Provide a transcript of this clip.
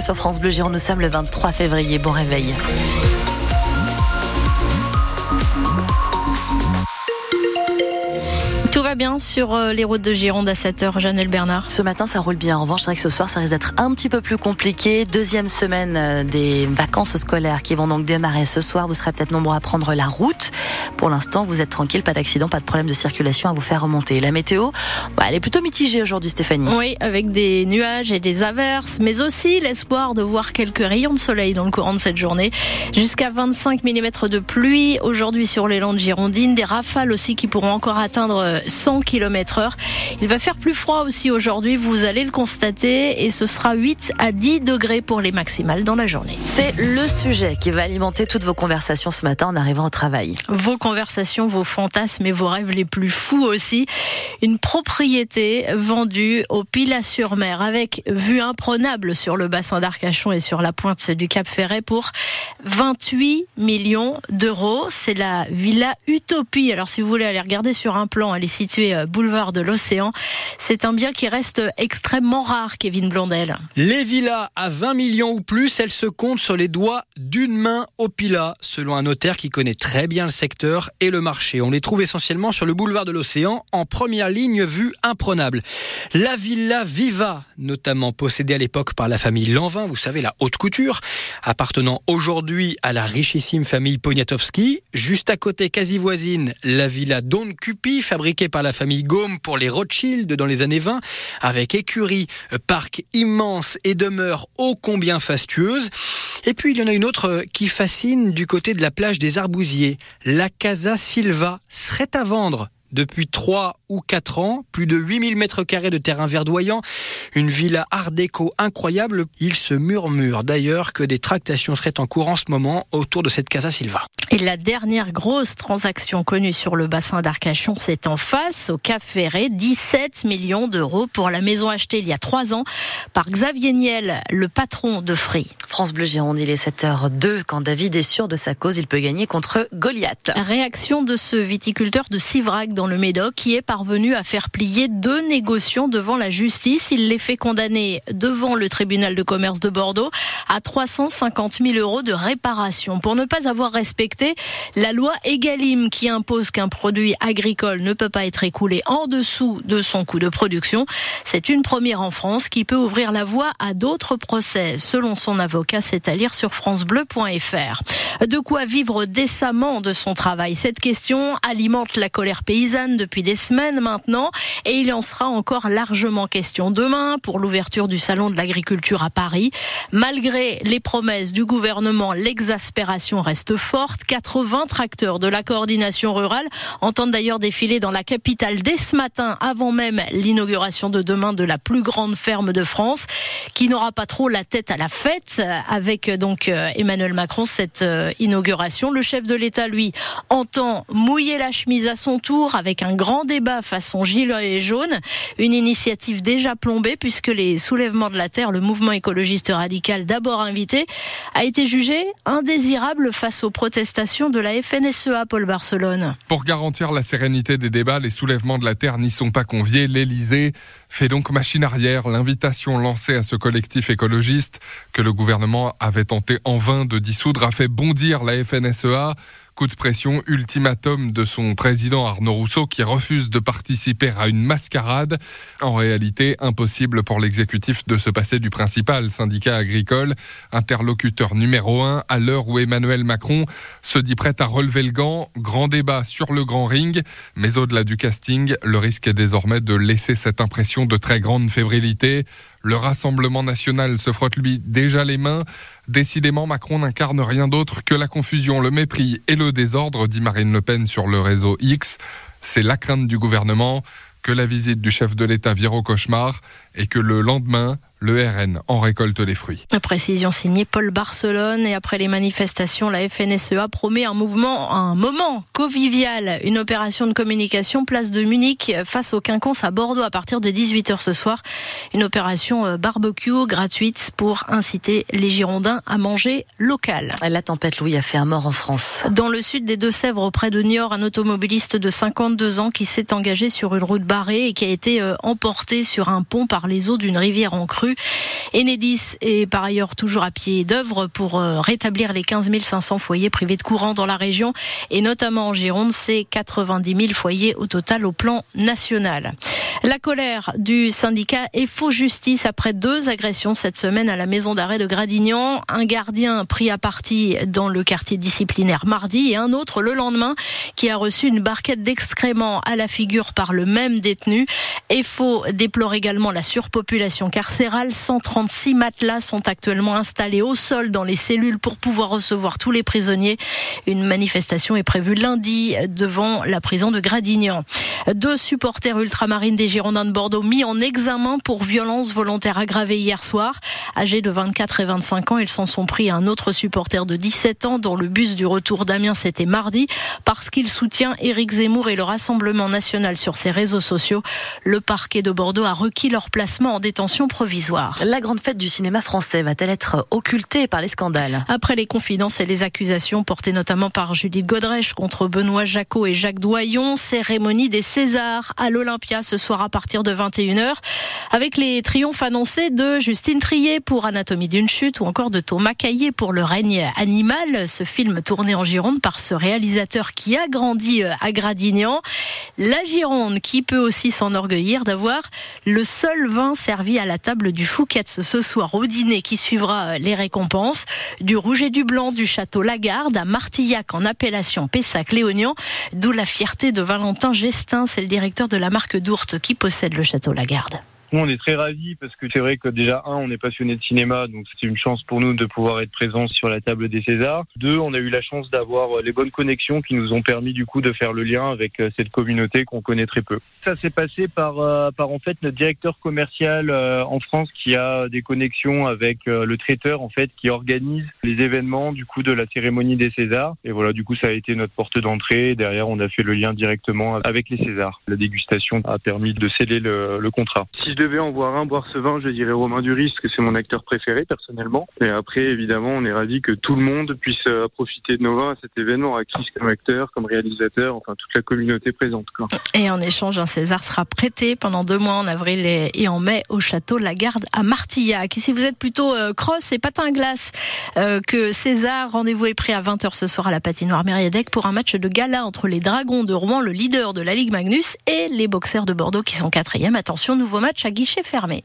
Sur France Bleu Giron, nous sommes le 23 février. Bon réveil. Va bien sur euh, les routes de Gironde à 7h, Janelle Bernard. Ce matin, ça roule bien. En revanche, c'est vrai que ce soir, ça risque d'être un petit peu plus compliqué. Deuxième semaine euh, des vacances scolaires qui vont donc démarrer ce soir. Vous serez peut-être nombreux à prendre la route. Pour l'instant, vous êtes tranquille, pas d'accident, pas de problème de circulation à vous faire remonter. La météo, bah, elle est plutôt mitigée aujourd'hui, Stéphanie. Oui, avec des nuages et des averses, mais aussi l'espoir de voir quelques rayons de soleil dans le courant de cette journée. Jusqu'à 25 mm de pluie aujourd'hui sur les Landes girondines, des rafales aussi qui pourront encore atteindre 100 km heure. Il va faire plus froid aussi aujourd'hui, vous allez le constater, et ce sera 8 à 10 degrés pour les maximales dans la journée. C'est le sujet qui va alimenter toutes vos conversations ce matin en arrivant au travail. Vos conversations, vos fantasmes et vos rêves les plus fous aussi. Une propriété vendue au Pilat-sur-Mer avec vue imprenable sur le bassin d'Arcachon et sur la pointe du Cap Ferret pour 28 millions d'euros. C'est la Villa Utopie. Alors si vous voulez aller regarder sur un plan, elle est située euh, boulevard de l'Océan. C'est un bien qui reste extrêmement rare, Kevin Blondel. Les villas à 20 millions ou plus, elles se comptent sur les doigts d'une main au Pilat, selon un notaire qui connaît très bien le secteur et le marché. On les trouve essentiellement sur le boulevard de l'Océan, en première ligne vue imprenable. La Villa Viva, notamment possédée à l'époque par la famille Lanvin, vous savez, la haute couture, appartenant aujourd'hui à la richissime famille Poniatowski. Juste à côté, quasi voisine, la Villa Don Cupi, fabriquée par la famille Gaume pour les Rothschild dans les années 20, avec écurie, parc immense et demeure ô combien fastueuse. Et puis il y en a une autre qui fascine du côté de la plage des Arbousiers. La Casa Silva serait à vendre depuis 3 ou 4 ans, plus de 8000 mètres carrés de terrain verdoyant, une villa art déco incroyable. Il se murmure d'ailleurs que des tractations seraient en cours en ce moment autour de cette Casa Silva. Et la dernière grosse transaction connue sur le bassin d'Arcachon, c'est en face, au Cap Ferré, 17 millions d'euros pour la maison achetée il y a 3 ans par Xavier Niel, le patron de Free. France Bleu Gironde, il est 7h02. Quand David est sûr de sa cause, il peut gagner contre Goliath. Réaction de ce viticulteur de Sivrac dans le Médoc qui est parvenu à faire plier deux négociants devant la justice. Il les fait condamner devant le tribunal de commerce de Bordeaux à 350 000 euros de réparation pour ne pas avoir respecté la loi Egalim qui impose qu'un produit agricole ne peut pas être écoulé en dessous de son coût de production. C'est une première en France qui peut ouvrir la voie à d'autres procès, selon son avocat c'est à lire sur francebleu.fr. De quoi vivre décemment de son travail Cette question alimente la colère paysanne depuis des semaines maintenant et il en sera encore largement question demain pour l'ouverture du salon de l'agriculture à Paris. Malgré les promesses du gouvernement, l'exaspération reste forte. 80 tracteurs de la coordination rurale entendent d'ailleurs défiler dans la capitale dès ce matin avant même l'inauguration de demain de la plus grande ferme de France qui n'aura pas trop la tête à la fête avec donc euh, Emmanuel Macron cette euh, inauguration. Le chef de l'État, lui, entend mouiller la chemise à son tour avec un grand débat façon gilet jaune. Une initiative déjà plombée puisque les soulèvements de la terre, le mouvement écologiste radical d'abord invité, a été jugé indésirable face aux protestations de la FNSEA, Paul Barcelone. Pour garantir la sérénité des débats, les soulèvements de la terre n'y sont pas conviés. L'Élysée fait donc machine arrière. L'invitation lancée à ce collectif écologiste que le gouvernement avait tenté en vain de dissoudre a fait bondir la FNSEA. Coup de pression, ultimatum de son président Arnaud Rousseau qui refuse de participer à une mascarade. En réalité, impossible pour l'exécutif de se passer du principal syndicat agricole, interlocuteur numéro un à l'heure où Emmanuel Macron se dit prêt à relever le gant. Grand débat sur le grand ring, mais au-delà du casting, le risque est désormais de laisser cette impression de très grande fébrilité. Le Rassemblement national se frotte lui déjà les mains. Décidément, Macron n'incarne rien d'autre que la confusion, le mépris et le désordre, dit Marine Le Pen sur le réseau X. C'est la crainte du gouvernement que la visite du chef de l'État vire au cauchemar et que le lendemain, le RN en récolte les fruits. Précision signée Paul Barcelone et après les manifestations, la FNSEA promet un mouvement, un moment convivial, une opération de communication place de Munich face aux quinconces à Bordeaux à partir de 18h ce soir. Une opération euh, barbecue gratuite pour inciter les Girondins à manger local. La tempête Louis a fait un mort en France. Dans le sud des Deux-Sèvres, auprès de Niort, un automobiliste de 52 ans qui s'est engagé sur une route barrée et qui a été euh, emporté sur un pont par les eaux d'une rivière en crue. Enedis est par ailleurs toujours à pied d'œuvre pour euh, rétablir les 15 500 foyers privés de courant dans la région et notamment en Gironde, c'est 90 000 foyers au total au plan national. La colère du syndicat EFO Justice après deux agressions cette semaine à la maison d'arrêt de Gradignan. Un gardien pris à partie dans le quartier disciplinaire mardi et un autre le lendemain qui a reçu une barquette d'excréments à la figure par le même détenu. EFO déplore également la surpopulation carcérale. 136 matelas sont actuellement installés au sol dans les cellules pour pouvoir recevoir tous les prisonniers. Une manifestation est prévue lundi devant la prison de Gradignan. Deux supporters ultramarines des Girondins de Bordeaux mis en examen pour violence volontaire aggravée hier soir. Âgés de 24 et 25 ans, ils s'en sont pris à un autre supporter de 17 ans dont le bus du retour d'Amiens c'était mardi parce qu'il soutient Éric Zemmour et le Rassemblement national sur ses réseaux sociaux. Le parquet de Bordeaux a requis leur placement en détention provisoire. La grande fête du cinéma français va-t-elle être occultée par les scandales? Après les confidences et les accusations portées notamment par Judith Godrèche contre Benoît Jacot et Jacques Doyon, cérémonie des Césars à l'Olympia ce soir à partir de 21h avec les triomphes annoncés de Justine Trier pour Anatomie d'une chute ou encore de Thomas Caillé pour Le règne animal, ce film tourné en Gironde par ce réalisateur qui a grandi euh, à Gradignan. La Gironde qui peut aussi s'enorgueillir d'avoir le seul vin servi à la table du Fouquet ce soir au dîner qui suivra euh, les récompenses du rouge et du blanc du château Lagarde à Martillac en appellation Pessac-Léognan, d'où la fierté de Valentin Gestin, c'est le directeur de la marque d'Ourte qui possède le château Lagarde. Nous, on est très ravis parce que c'est vrai que déjà, un, on est passionné de cinéma, donc c'est une chance pour nous de pouvoir être présents sur la table des Césars. Deux, on a eu la chance d'avoir euh, les bonnes connexions qui nous ont permis du coup de faire le lien avec euh, cette communauté qu'on connaît très peu. Ça s'est passé par, euh, par en fait notre directeur commercial en France qui a des connexions avec le traiteur en fait qui organise les événements du coup de la cérémonie des Césars. Et voilà, du coup, ça a été notre porte d'entrée. Derrière, on a fait le lien directement avec les Césars. La dégustation a permis de sceller le, le contrat devais en voir un boire ce vin, je dirais Romain Duris, parce que c'est mon acteur préféré personnellement. Et après, évidemment, on est ravi que tout le monde puisse euh, profiter de nos vins à cet événement, Chris comme acteur, comme réalisateur, enfin toute la communauté présente. Quoi. Et en échange, un César sera prêté pendant deux mois en avril et en mai au château Lagarde à Martillac. Et si vous êtes plutôt euh, cross et patin glace euh, que César, rendez-vous est pris à 20h ce soir à la patinoire Mériadec pour un match de gala entre les Dragons de Rouen, le leader de la Ligue Magnus, et les boxers de Bordeaux qui sont quatrième. Attention, nouveau match à guichet fermé.